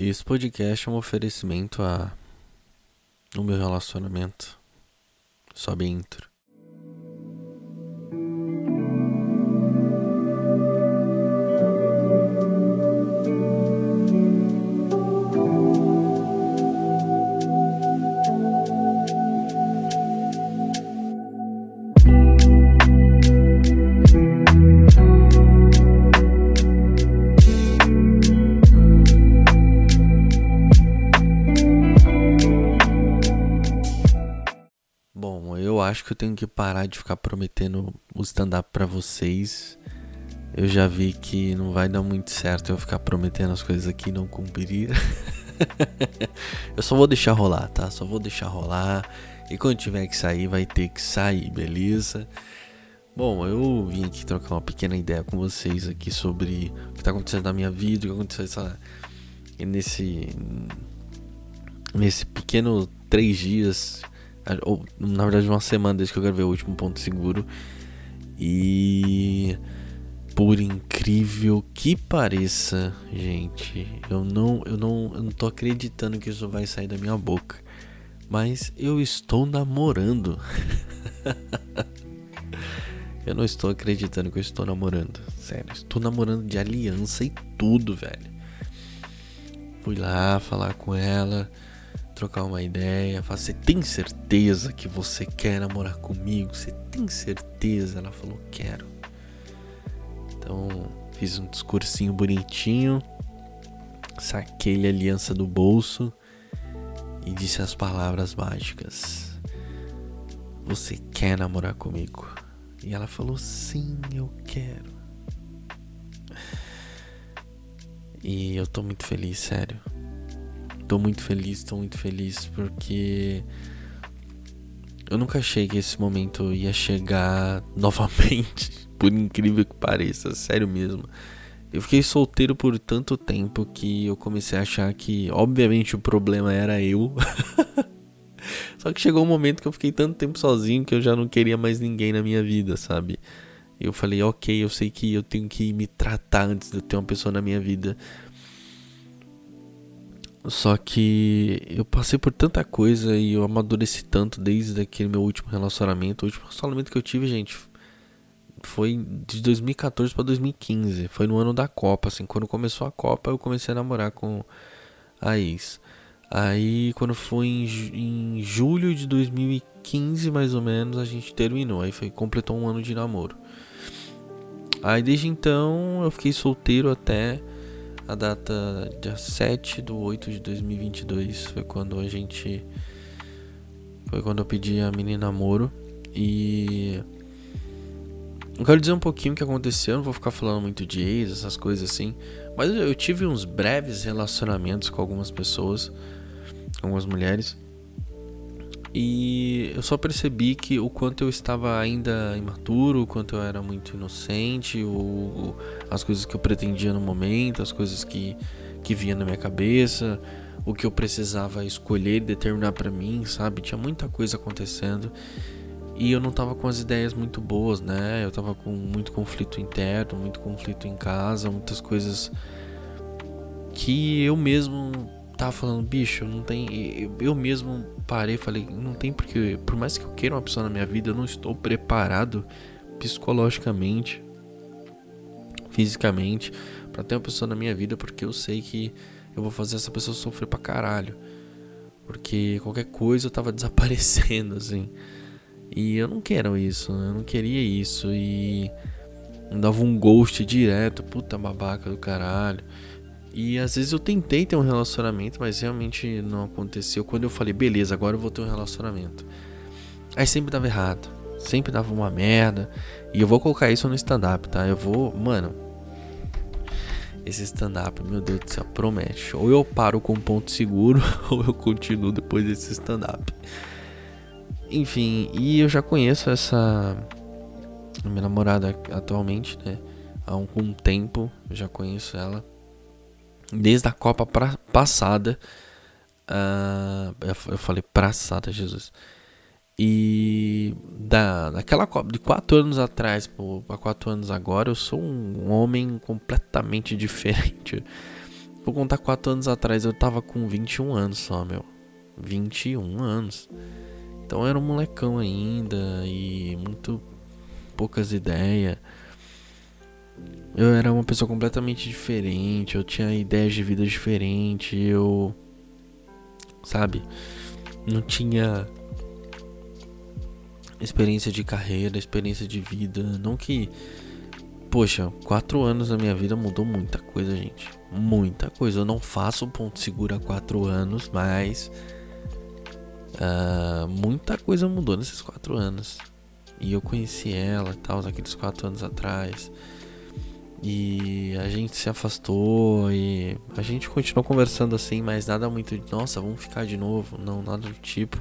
Esse podcast é um oferecimento a no meu relacionamento. Sobe intro. Que eu tenho que parar de ficar prometendo o stand-up pra vocês. Eu já vi que não vai dar muito certo eu ficar prometendo as coisas aqui e não cumprir. eu só vou deixar rolar, tá? Só vou deixar rolar. E quando tiver que sair, vai ter que sair, beleza? Bom, eu vim aqui trocar uma pequena ideia com vocês aqui sobre o que tá acontecendo na minha vida, o que aconteceu essa, nesse nesse pequeno três dias ou na verdade uma semana desde que eu gravei o último ponto seguro e por incrível que pareça, gente, eu não eu não eu não tô acreditando que isso vai sair da minha boca, mas eu estou namorando. eu não estou acreditando que eu estou namorando, sério, estou namorando de aliança e tudo, velho. Fui lá falar com ela trocar uma ideia. Falar, você tem certeza que você quer namorar comigo? Você tem certeza? Ela falou, quero. Então, fiz um discursinho bonitinho. Saquei a aliança do bolso e disse as palavras mágicas: Você quer namorar comigo? E ela falou: Sim, eu quero. E eu tô muito feliz, sério. Tô muito feliz, tô muito feliz porque eu nunca achei que esse momento ia chegar novamente, por incrível que pareça, sério mesmo. Eu fiquei solteiro por tanto tempo que eu comecei a achar que, obviamente, o problema era eu. Só que chegou um momento que eu fiquei tanto tempo sozinho que eu já não queria mais ninguém na minha vida, sabe? Eu falei, ok, eu sei que eu tenho que me tratar antes de ter uma pessoa na minha vida. Só que eu passei por tanta coisa e eu amadureci tanto desde aquele meu último relacionamento. O último relacionamento que eu tive, gente, foi de 2014 para 2015. Foi no ano da Copa, assim. Quando começou a Copa, eu comecei a namorar com a ex. Aí, quando foi em, em julho de 2015, mais ou menos, a gente terminou. Aí foi, completou um ano de namoro. Aí, desde então, eu fiquei solteiro até a data dia 7 de 8 de 2022 foi quando a gente foi quando eu pedi a menina namoro e eu quero dizer um pouquinho o que aconteceu, não vou ficar falando muito de ex, essas coisas assim, mas eu tive uns breves relacionamentos com algumas pessoas, algumas mulheres. E eu só percebi que o quanto eu estava ainda imaturo, o quanto eu era muito inocente, o, as coisas que eu pretendia no momento, as coisas que, que vinha na minha cabeça, o que eu precisava escolher determinar para mim, sabe? Tinha muita coisa acontecendo e eu não tava com as ideias muito boas, né? Eu tava com muito conflito interno, muito conflito em casa, muitas coisas que eu mesmo tava falando, bicho, não tem. Eu mesmo parei falei, não tem porque. Por mais que eu queira uma pessoa na minha vida, eu não estou preparado psicologicamente, fisicamente, para ter uma pessoa na minha vida, porque eu sei que eu vou fazer essa pessoa sofrer pra caralho. Porque qualquer coisa eu tava desaparecendo, assim. E eu não quero isso, eu não queria isso. E dava um ghost direto, puta babaca do caralho. E às vezes eu tentei ter um relacionamento, mas realmente não aconteceu. Quando eu falei, beleza, agora eu vou ter um relacionamento. Aí sempre dava errado. Sempre dava uma merda. E eu vou colocar isso no stand-up, tá? Eu vou. Mano. Esse stand-up, meu Deus do céu, promete. Ou eu paro com um ponto seguro, ou eu continuo depois desse stand-up. Enfim, e eu já conheço essa. Minha namorada atualmente, né? Há um, um tempo, eu já conheço ela desde a Copa pra, passada. Uh, eu falei passada, Jesus. E da, daquela Copa de quatro anos atrás para quatro anos agora, eu sou um homem completamente diferente. vou contar 4 anos atrás, eu tava com 21 anos só, meu. 21 anos. Então eu era um molecão ainda e muito poucas ideias. Eu era uma pessoa completamente diferente, eu tinha ideias de vida diferentes, eu. Sabe? Não tinha experiência de carreira, experiência de vida. Não que. Poxa, quatro anos da minha vida mudou muita coisa, gente. Muita coisa. Eu não faço ponto seguro há quatro anos, mas. Uh, muita coisa mudou nesses quatro anos. E eu conheci ela e tal, naqueles quatro anos atrás. E a gente se afastou e a gente continuou conversando assim, mas nada muito de nossa, vamos ficar de novo. Não, nada do tipo.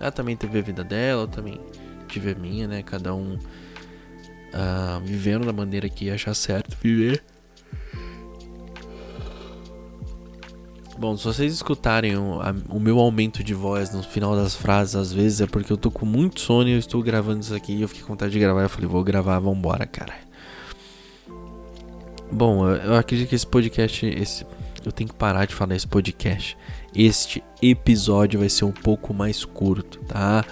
Ela também teve a vida dela, eu também tive a minha, né? Cada um uh, vivendo da maneira que achar certo viver. Bom, se vocês escutarem o, a, o, meu aumento de voz no final das frases, às vezes é porque eu tô com muito sono e eu estou gravando isso aqui e eu fiquei com vontade de gravar. Eu falei, vou gravar, vambora, cara. Bom, eu, acredito que esse podcast, esse, eu tenho que parar de falar esse podcast. Este episódio vai ser um pouco mais curto, tá?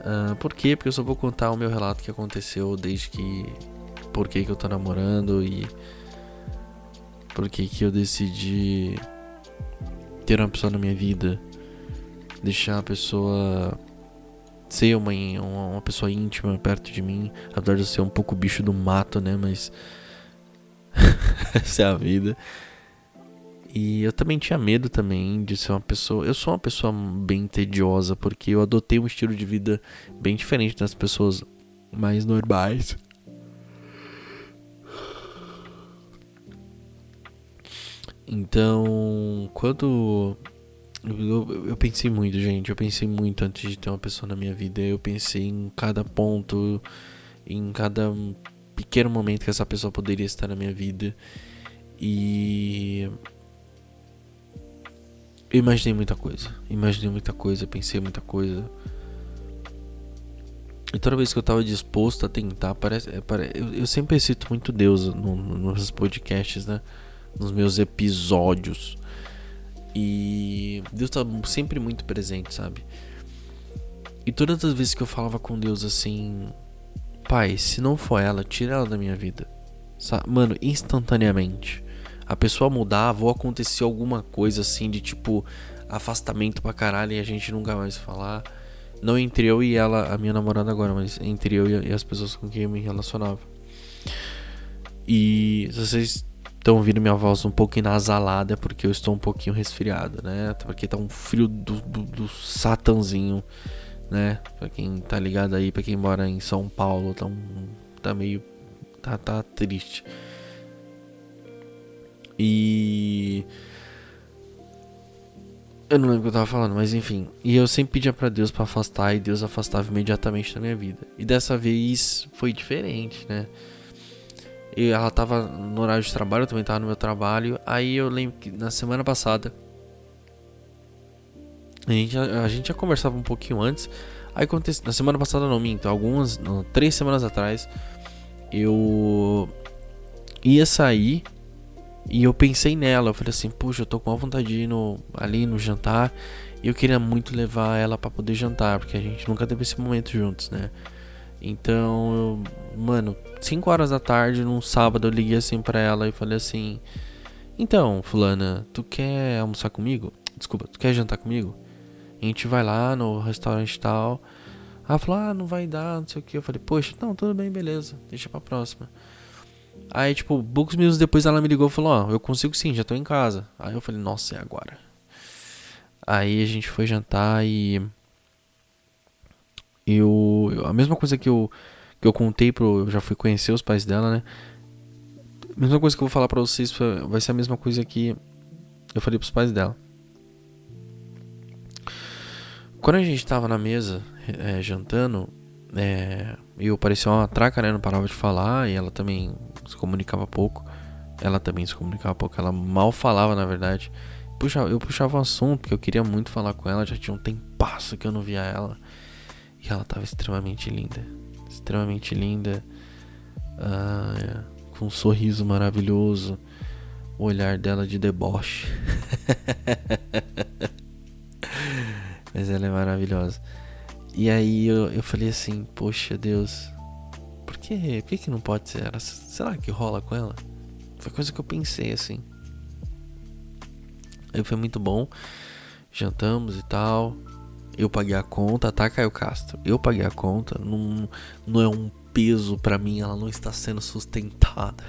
Uh, por quê? Porque eu só vou contar o meu relato que aconteceu desde que. Por que, que eu tô namorando e. Por que, que eu decidi ter uma pessoa na minha vida, deixar a pessoa ser uma, uma pessoa íntima perto de mim, apesar de eu ser um pouco bicho do mato, né? Mas essa é a vida. E eu também tinha medo também de ser uma pessoa. Eu sou uma pessoa bem tediosa porque eu adotei um estilo de vida bem diferente das pessoas mais normais. Então, quando eu, eu, pensei muito, gente, eu pensei muito antes de ter uma pessoa na minha vida. Eu pensei em cada ponto, em cada pequeno momento que essa pessoa poderia estar na minha vida. E eu imaginei muita coisa. Imaginei muita coisa, pensei muita coisa. E toda vez que eu tava disposto a tentar, parece. É, parece eu, sempre cito muito Deus no, no, nos podcasts, né? nos meus episódios. E Deus tá sempre muito presente, sabe? E todas as vezes que eu falava com Deus assim, Pai, se não for ela, tira ela da minha vida. Mano, instantaneamente. A pessoa mudava ou acontecia alguma coisa assim de tipo afastamento pra caralho e a gente nunca mais falar. Não entre eu e ela, a minha namorada agora, mas entre eu e as pessoas com quem eu me relacionava. E se vocês estão ouvindo minha voz um pouco inasalada é porque eu estou um pouquinho resfriado, né? Porque tá um frio do, do, do satanzinho, né? Pra quem tá ligado aí, pra quem mora em São Paulo, tá, um, tá meio. Tá, tá triste. E. Eu não lembro o que eu tava falando, mas enfim. E eu sempre pedia para Deus para afastar e Deus afastava imediatamente da minha vida. E dessa vez foi diferente, né? E ela tava no horário de trabalho, eu também tava no meu trabalho. Aí eu lembro que na semana passada. A gente, a, a gente já conversava um pouquinho antes. Aí aconteceu. Na semana passada não, minto. Algumas. Não, três semanas atrás. Eu. Ia sair. E eu pensei nela. Eu falei assim: Puxa, eu tô com uma vontade de ir no, ali no jantar. E eu queria muito levar ela para poder jantar. Porque a gente nunca teve esse momento juntos, né? Então, eu, mano, 5 horas da tarde, num sábado, eu liguei assim pra ela e falei assim: Então, Fulana, tu quer almoçar comigo? Desculpa, tu quer jantar comigo? A gente vai lá no restaurante tal. Ela falou: Ah, não vai dar, não sei o que. Eu falei: Poxa, não, tudo bem, beleza, deixa pra próxima. Aí, tipo, poucos minutos depois ela me ligou e falou: Ó, oh, eu consigo sim, já tô em casa. Aí eu falei: Nossa, é agora. Aí a gente foi jantar e eu, a mesma coisa que eu que eu contei pro, eu já fui conhecer os pais dela, né? A mesma coisa que eu vou falar para vocês vai ser a mesma coisa que eu falei pros pais dela. Quando a gente tava na mesa é, jantando, é, eu parecia uma traca, né? Não parava de falar e ela também se comunicava pouco. Ela também se comunicava pouco, ela mal falava, na verdade. Puxa, eu puxava um assunto porque eu queria muito falar com ela, já tinha um tempasso que eu não via ela. E ela tava extremamente linda. Extremamente linda. Uh, com um sorriso maravilhoso. o olhar dela de deboche. Mas ela é maravilhosa. E aí eu, eu falei assim, poxa Deus, por que, por que, que não pode ser? Será que rola com ela? Foi coisa que eu pensei assim. Aí foi muito bom. Jantamos e tal. Eu paguei a conta, tá, Caio Castro? Eu paguei a conta. Não, não é um peso para mim, ela não está sendo sustentada.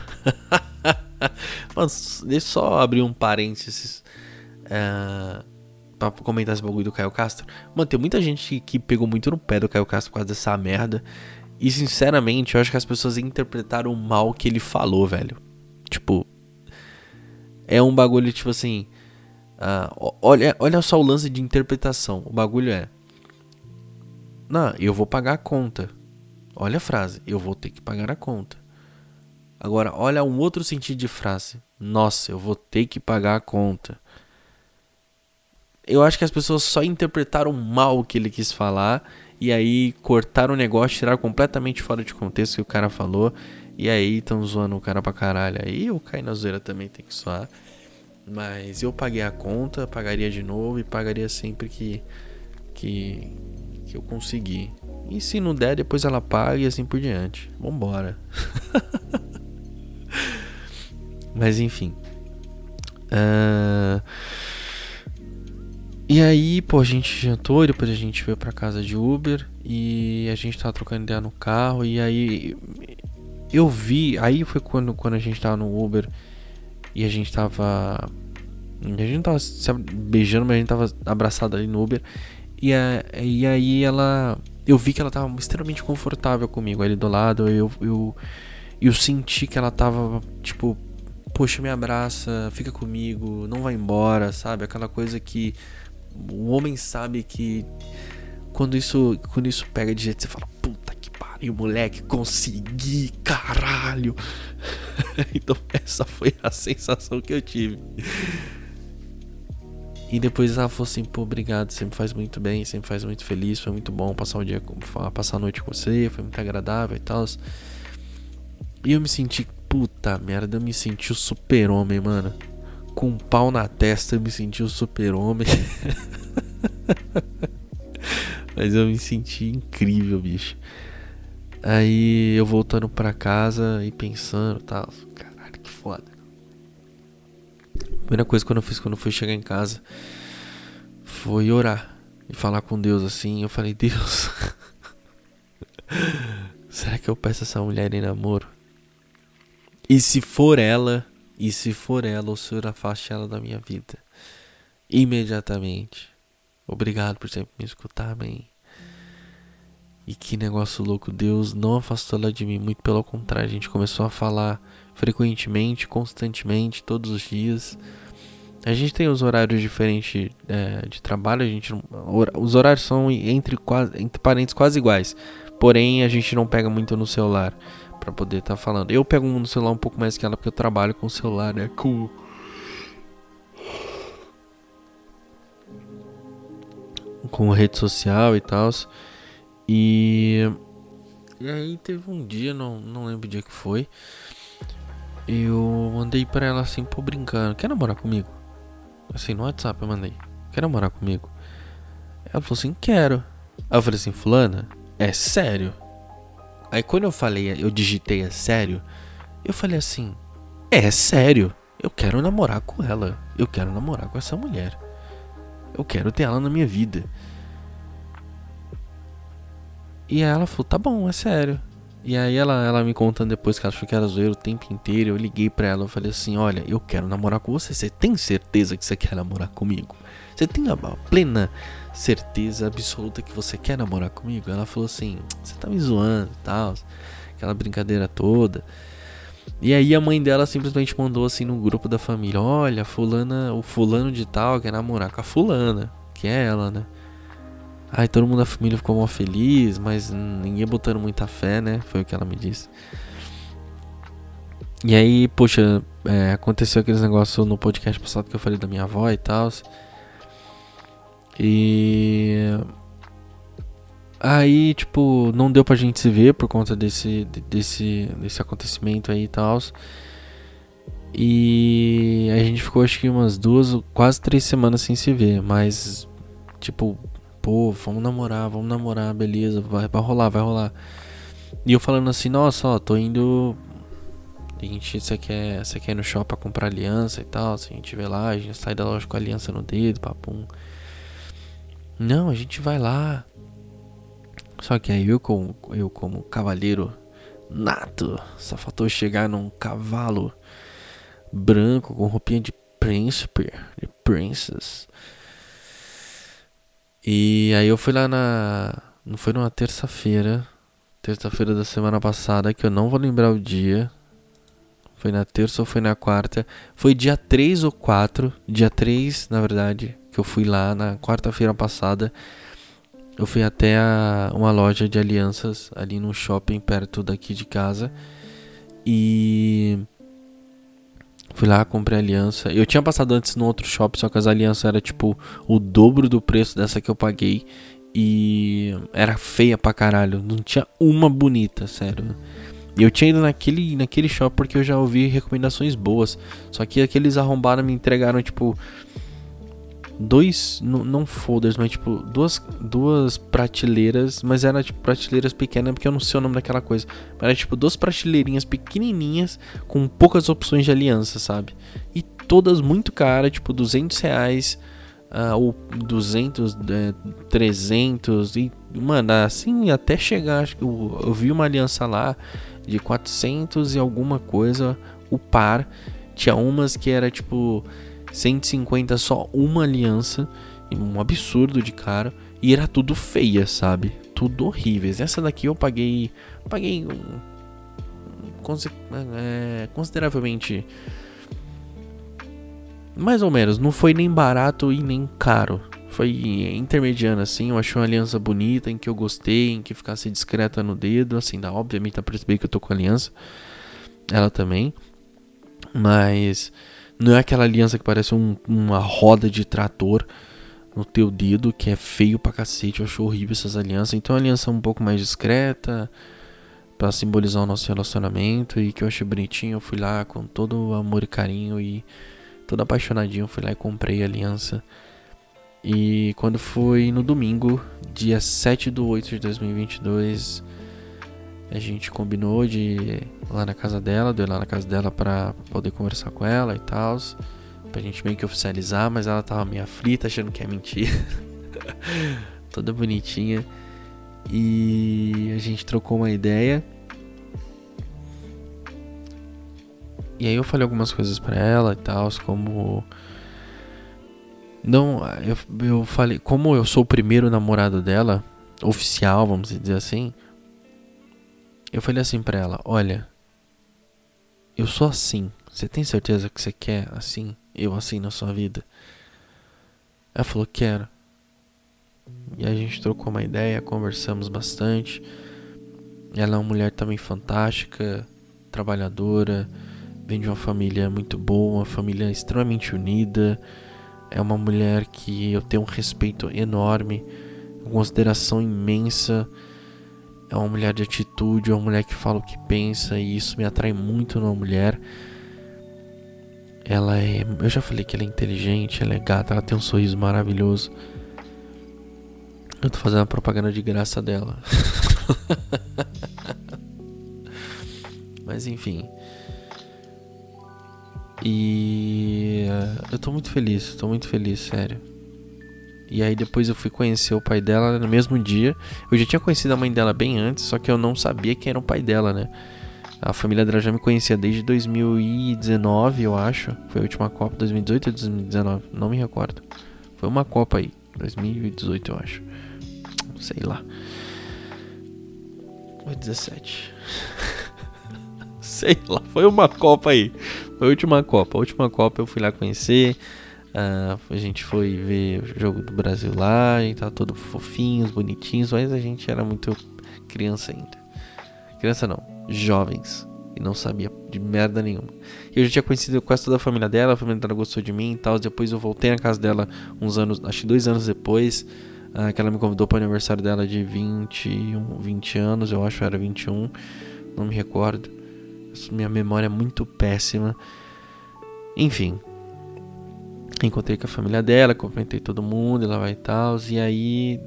Mas deixa eu só abrir um parênteses. É, pra comentar esse bagulho do Caio Castro. Mano, tem muita gente que pegou muito no pé do Caio Castro por causa dessa merda. E sinceramente, eu acho que as pessoas interpretaram mal o que ele falou, velho. Tipo. É um bagulho, tipo assim. Uh, olha, olha só o lance de interpretação. O bagulho é. Não, eu vou pagar a conta. Olha a frase. Eu vou ter que pagar a conta. Agora, olha um outro sentido de frase. Nossa, eu vou ter que pagar a conta eu acho que as pessoas só interpretaram mal o que ele quis falar e aí cortaram o negócio, tiraram completamente fora de contexto o que o cara falou e aí estão zoando o cara pra caralho. Aí eu caí na zoeira também, tem que zoar. Mas eu paguei a conta, pagaria de novo e pagaria sempre que, que, que eu conseguir. E se não der, depois ela paga e assim por diante. Vambora. Mas enfim. Uh... E aí, pô, a gente jantou, depois a gente veio pra casa de Uber e a gente tava trocando ideia no carro e aí eu vi, aí foi quando, quando a gente tava no Uber e a gente tava a gente não tava se beijando, mas a gente tava abraçado ali no Uber e, a, e aí ela eu vi que ela tava extremamente confortável comigo ali do lado, eu eu eu senti que ela tava tipo poxa, me abraça, fica comigo, não vai embora, sabe? Aquela coisa que o homem sabe que quando isso, quando isso pega de jeito, você fala, puta que pariu, moleque, consegui, caralho. então essa foi a sensação que eu tive. E depois ela falou assim, pô, obrigado, sempre faz muito bem, sempre faz muito feliz, foi muito bom passar o dia, passar a noite com você, foi muito agradável e tal. E eu me senti, puta merda, eu me senti o super-homem, mano com um pau na testa, eu me senti o um super-homem. Mas eu me senti incrível, bicho. Aí eu voltando pra casa e pensando, tal, caralho, que foda. primeira coisa que eu fiz quando eu fui chegar em casa foi orar e falar com Deus assim. Eu falei, Deus, será que eu peço essa mulher em namoro? E se for ela, e se for ela, o Senhor afaste ela da minha vida. Imediatamente. Obrigado por sempre me escutar, amém. E que negócio louco, Deus não afastou ela de mim, muito pelo contrário, a gente começou a falar frequentemente, constantemente, todos os dias. A gente tem os horários diferentes é, de trabalho, a gente os horários são entre, entre parentes quase iguais, porém a gente não pega muito no celular para poder estar tá falando. Eu pego no celular um pouco mais que ela porque eu trabalho com o celular, né? Com com rede social e tal. E e aí teve um dia, não, não lembro o dia que foi. Eu mandei para ela assim, pô, brincando, quer namorar comigo? Assim, no WhatsApp eu mandei. Quer namorar comigo? Ela falou assim, quero. Aí eu falei assim, fulana, é sério? Aí quando eu falei, eu digitei é sério, eu falei assim: é sério, eu quero namorar com ela. Eu quero namorar com essa mulher. Eu quero ter ela na minha vida. E aí ela falou: tá bom, é sério. E aí ela, ela me contando depois que ela achou que era zoeiro o tempo inteiro. Eu liguei pra ela, eu falei assim: olha, eu quero namorar com você. Você tem certeza que você quer namorar comigo? Você tem a plena certeza absoluta que você quer namorar comigo? Ela falou assim: Você tá me zoando e tal, aquela brincadeira toda. E aí a mãe dela simplesmente mandou assim no grupo da família: Olha, fulana, o fulano de tal quer namorar com a fulana, que é ela, né? Aí todo mundo da família ficou mal feliz, mas ninguém botando muita fé, né? Foi o que ela me disse. E aí, poxa, é, aconteceu aqueles negócios no podcast passado que eu falei da minha avó e tal. E aí, tipo, não deu pra gente se ver por conta desse desse desse acontecimento aí e tal. E a gente ficou acho que umas duas, quase três semanas sem se ver. Mas, tipo, pô, vamos namorar, vamos namorar, beleza, vai, vai rolar, vai rolar. E eu falando assim, nossa, ó, tô indo. A gente, você quer, você quer ir no shopping pra comprar aliança e tal? Se a gente vê lá, a gente sai da loja com a aliança no dedo, papum. Não, a gente vai lá. Só que aí eu como, eu como cavaleiro nato, só faltou chegar num cavalo branco com roupinha de príncipe, de princess. E aí eu fui lá na. Não foi numa terça-feira. Terça-feira da semana passada, que eu não vou lembrar o dia. Foi na terça ou foi na quarta. Foi dia 3 ou 4. Dia 3, na verdade, que eu fui lá na quarta-feira passada. Eu fui até a, uma loja de alianças ali no shopping perto daqui de casa. E Fui lá, comprei aliança. Eu tinha passado antes no outro shopping, só que as alianças era tipo o dobro do preço dessa que eu paguei. E era feia pra caralho. Não tinha uma bonita, sério. Eu tinha ido naquele, naquele shopping porque eu já ouvi recomendações boas. Só que aqueles arrombaram me entregaram, tipo, dois, não folders, mas tipo, duas, duas prateleiras, mas era tipo prateleiras pequenas, porque eu não sei o nome daquela coisa. Mas era tipo duas prateleirinhas pequenininhas com poucas opções de aliança, sabe? E todas muito caras, tipo 200 reais, uh, ou 200, uh, 300, e mano, assim até chegar, acho que eu, eu vi uma aliança lá de 400 e alguma coisa, o par. Tinha umas que era tipo 150 só uma aliança, um absurdo de caro, e era tudo feia, sabe? Tudo horríveis. Essa daqui eu paguei, paguei um, é, consideravelmente mais ou menos, não foi nem barato e nem caro. Foi intermediano assim, eu achei uma aliança bonita, em que eu gostei, em que ficasse discreta no dedo, assim, dá obviamente dá pra perceber que eu tô com aliança. Ela também. Mas não é aquela aliança que parece um, uma roda de trator no teu dedo, que é feio pra cacete. Eu acho horrível essas alianças. Então a aliança é um pouco mais discreta, para simbolizar o nosso relacionamento e que eu achei bonitinho. Eu fui lá com todo amor e carinho e todo apaixonadinho. Fui lá e comprei a aliança. E quando foi no domingo, dia 7 do 8 de 2022, a gente combinou de ir lá na casa dela, de ir lá na casa dela pra poder conversar com ela e tal. Pra gente meio que oficializar, mas ela tava meio aflita, achando que é mentira. Toda bonitinha. E a gente trocou uma ideia. E aí eu falei algumas coisas para ela e tal, como não, eu, eu falei, como eu sou o primeiro namorado dela, oficial, vamos dizer assim, eu falei assim para ela: Olha, eu sou assim. Você tem certeza que você quer assim? Eu assim na sua vida? Ela falou: Quero. E a gente trocou uma ideia, conversamos bastante. Ela é uma mulher também fantástica, trabalhadora, vem de uma família muito boa, uma família extremamente unida. É uma mulher que eu tenho um respeito enorme, uma consideração imensa é uma mulher de atitude, é uma mulher que fala o que pensa e isso me atrai muito numa mulher. Ela é, eu já falei que ela é inteligente, ela é gata, ela tem um sorriso maravilhoso. Eu tô fazendo a propaganda de graça dela. Mas enfim. E eu tô muito feliz, tô muito feliz, sério. E aí depois eu fui conhecer o pai dela no mesmo dia. Eu já tinha conhecido a mãe dela bem antes, só que eu não sabia quem era o pai dela, né? A família dela já me conhecia desde 2019, eu acho. Foi a última Copa, 2018 ou 2019, não me recordo. Foi uma Copa aí, 2018 eu acho. Sei lá. Foi 17. Sei lá, foi uma Copa aí. Foi a última Copa. A última Copa eu fui lá conhecer. Uh, a gente foi ver o jogo do Brasil lá, gente tava todo fofinhos, bonitinhos, mas a gente era muito criança ainda. Criança não, jovens. E não sabia de merda nenhuma. Eu já tinha conhecido quase toda a família dela, a família dela gostou de mim e tal. Depois eu voltei na casa dela uns anos, acho que dois anos depois. Uh, que ela me convidou para o aniversário dela de 21, 20 anos, eu acho, era 21, não me recordo. Minha memória é muito péssima. Enfim. Encontrei com a família dela, cumprimentei todo mundo, ela vai e tal. E aí,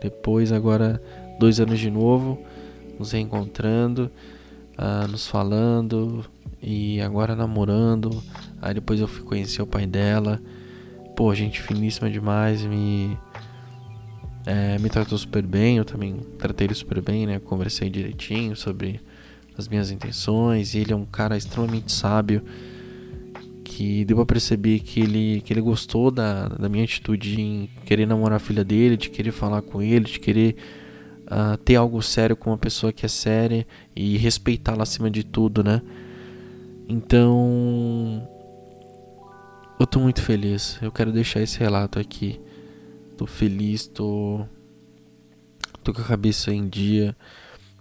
depois, agora, dois anos de novo, nos reencontrando, uh, nos falando e agora namorando. Aí depois eu fui conhecer o pai dela. Pô, gente finíssima demais, me. É, me tratou super bem, eu também tratei ele super bem, né? Conversei direitinho sobre as minhas intenções. Ele é um cara extremamente sábio que deu pra perceber que ele, que ele gostou da, da minha atitude em querer namorar a filha dele, de querer falar com ele, de querer uh, ter algo sério com uma pessoa que é séria e respeitá-la acima de tudo, né? Então. Eu tô muito feliz. Eu quero deixar esse relato aqui. Tô feliz, tô. Tô com a cabeça em dia.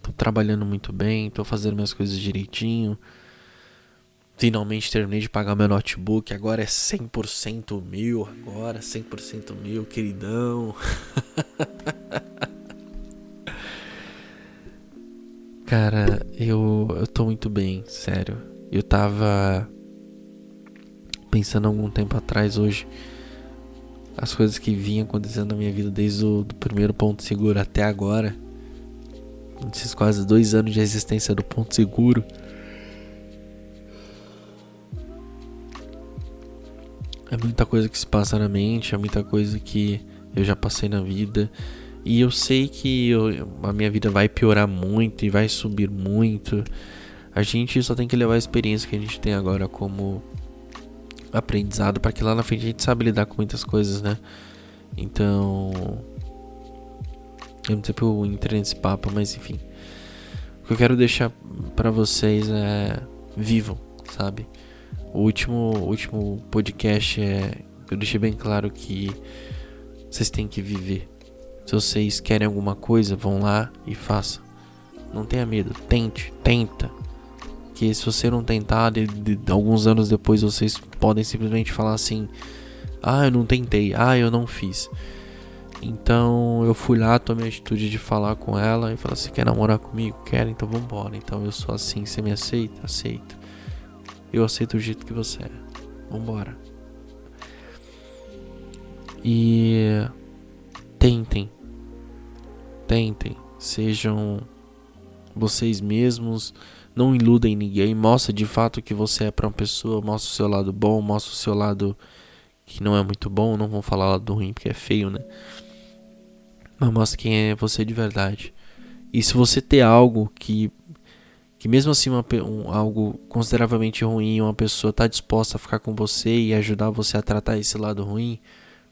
Tô trabalhando muito bem, tô fazendo minhas coisas direitinho. Finalmente terminei de pagar meu notebook, agora é 100% meu, agora 100% meu, queridão. Cara, eu, eu tô muito bem, sério. Eu tava pensando algum tempo atrás hoje as coisas que vinham acontecendo na minha vida desde o primeiro ponto seguro até agora. Esses quase dois anos de existência do ponto seguro. Muita coisa que se passa na mente, é muita coisa que eu já passei na vida. E eu sei que eu, a minha vida vai piorar muito e vai subir muito. A gente só tem que levar a experiência que a gente tem agora como aprendizado para que lá na frente a gente sabe lidar com muitas coisas, né? Então, eu não sei se eu entrei nesse papo, mas enfim. O que eu quero deixar para vocês é vivam, sabe? O último, último podcast é. Eu deixei bem claro que vocês têm que viver. Se vocês querem alguma coisa, vão lá e façam. Não tenha medo, tente, tenta. Que se você não tentar, de, de, alguns anos depois vocês podem simplesmente falar assim: Ah, eu não tentei, ah, eu não fiz. Então eu fui lá, tomei a atitude de falar com ela e falar: Você quer namorar comigo? Quer? Então vambora. Então eu sou assim, você me aceita? Aceito. Eu aceito o jeito que você é. Vambora. E tentem. Tentem. Sejam vocês mesmos. Não iludem ninguém. Mostra de fato que você é para uma pessoa. Mostra o seu lado bom. Mostra o seu lado que não é muito bom. Não vou falar lado ruim porque é feio, né? Mas mostra quem é você de verdade. E se você ter algo que que mesmo assim uma, um, algo consideravelmente ruim, uma pessoa tá disposta a ficar com você e ajudar você a tratar esse lado ruim,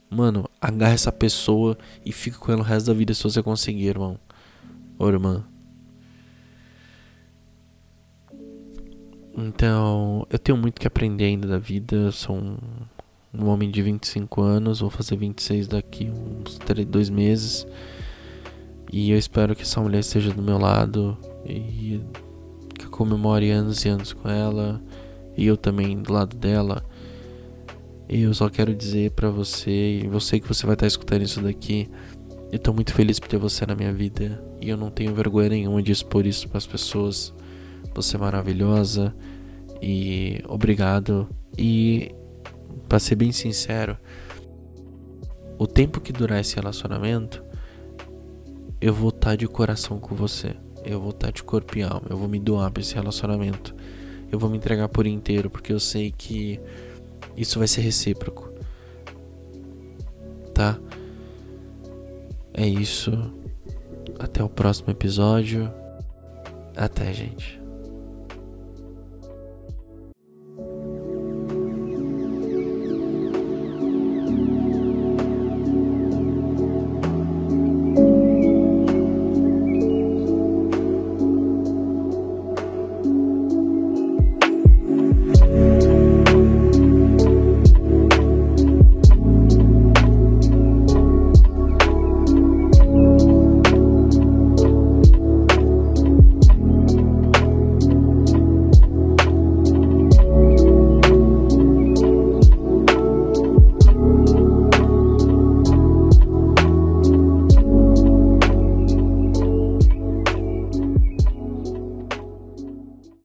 mano, agarra essa pessoa e fica com ela o resto da vida se você conseguir, irmão. Ô, irmã. Então, eu tenho muito que aprender ainda da vida. Eu sou um, um homem de 25 anos, vou fazer 26 daqui uns 3, 2 meses. E eu espero que essa mulher esteja do meu lado e comemore anos e anos com ela e eu também do lado dela. E eu só quero dizer para você, e você que você vai estar tá escutando isso daqui, eu tô muito feliz por ter você na minha vida e eu não tenho vergonha nenhuma de expor isso para as pessoas. Você é maravilhosa e obrigado. E para ser bem sincero, o tempo que durar esse relacionamento, eu vou estar tá de coração com você eu vou estar de corpo e alma, eu vou me doar para esse relacionamento. Eu vou me entregar por inteiro, porque eu sei que isso vai ser recíproco. Tá? É isso. Até o próximo episódio. Até, gente.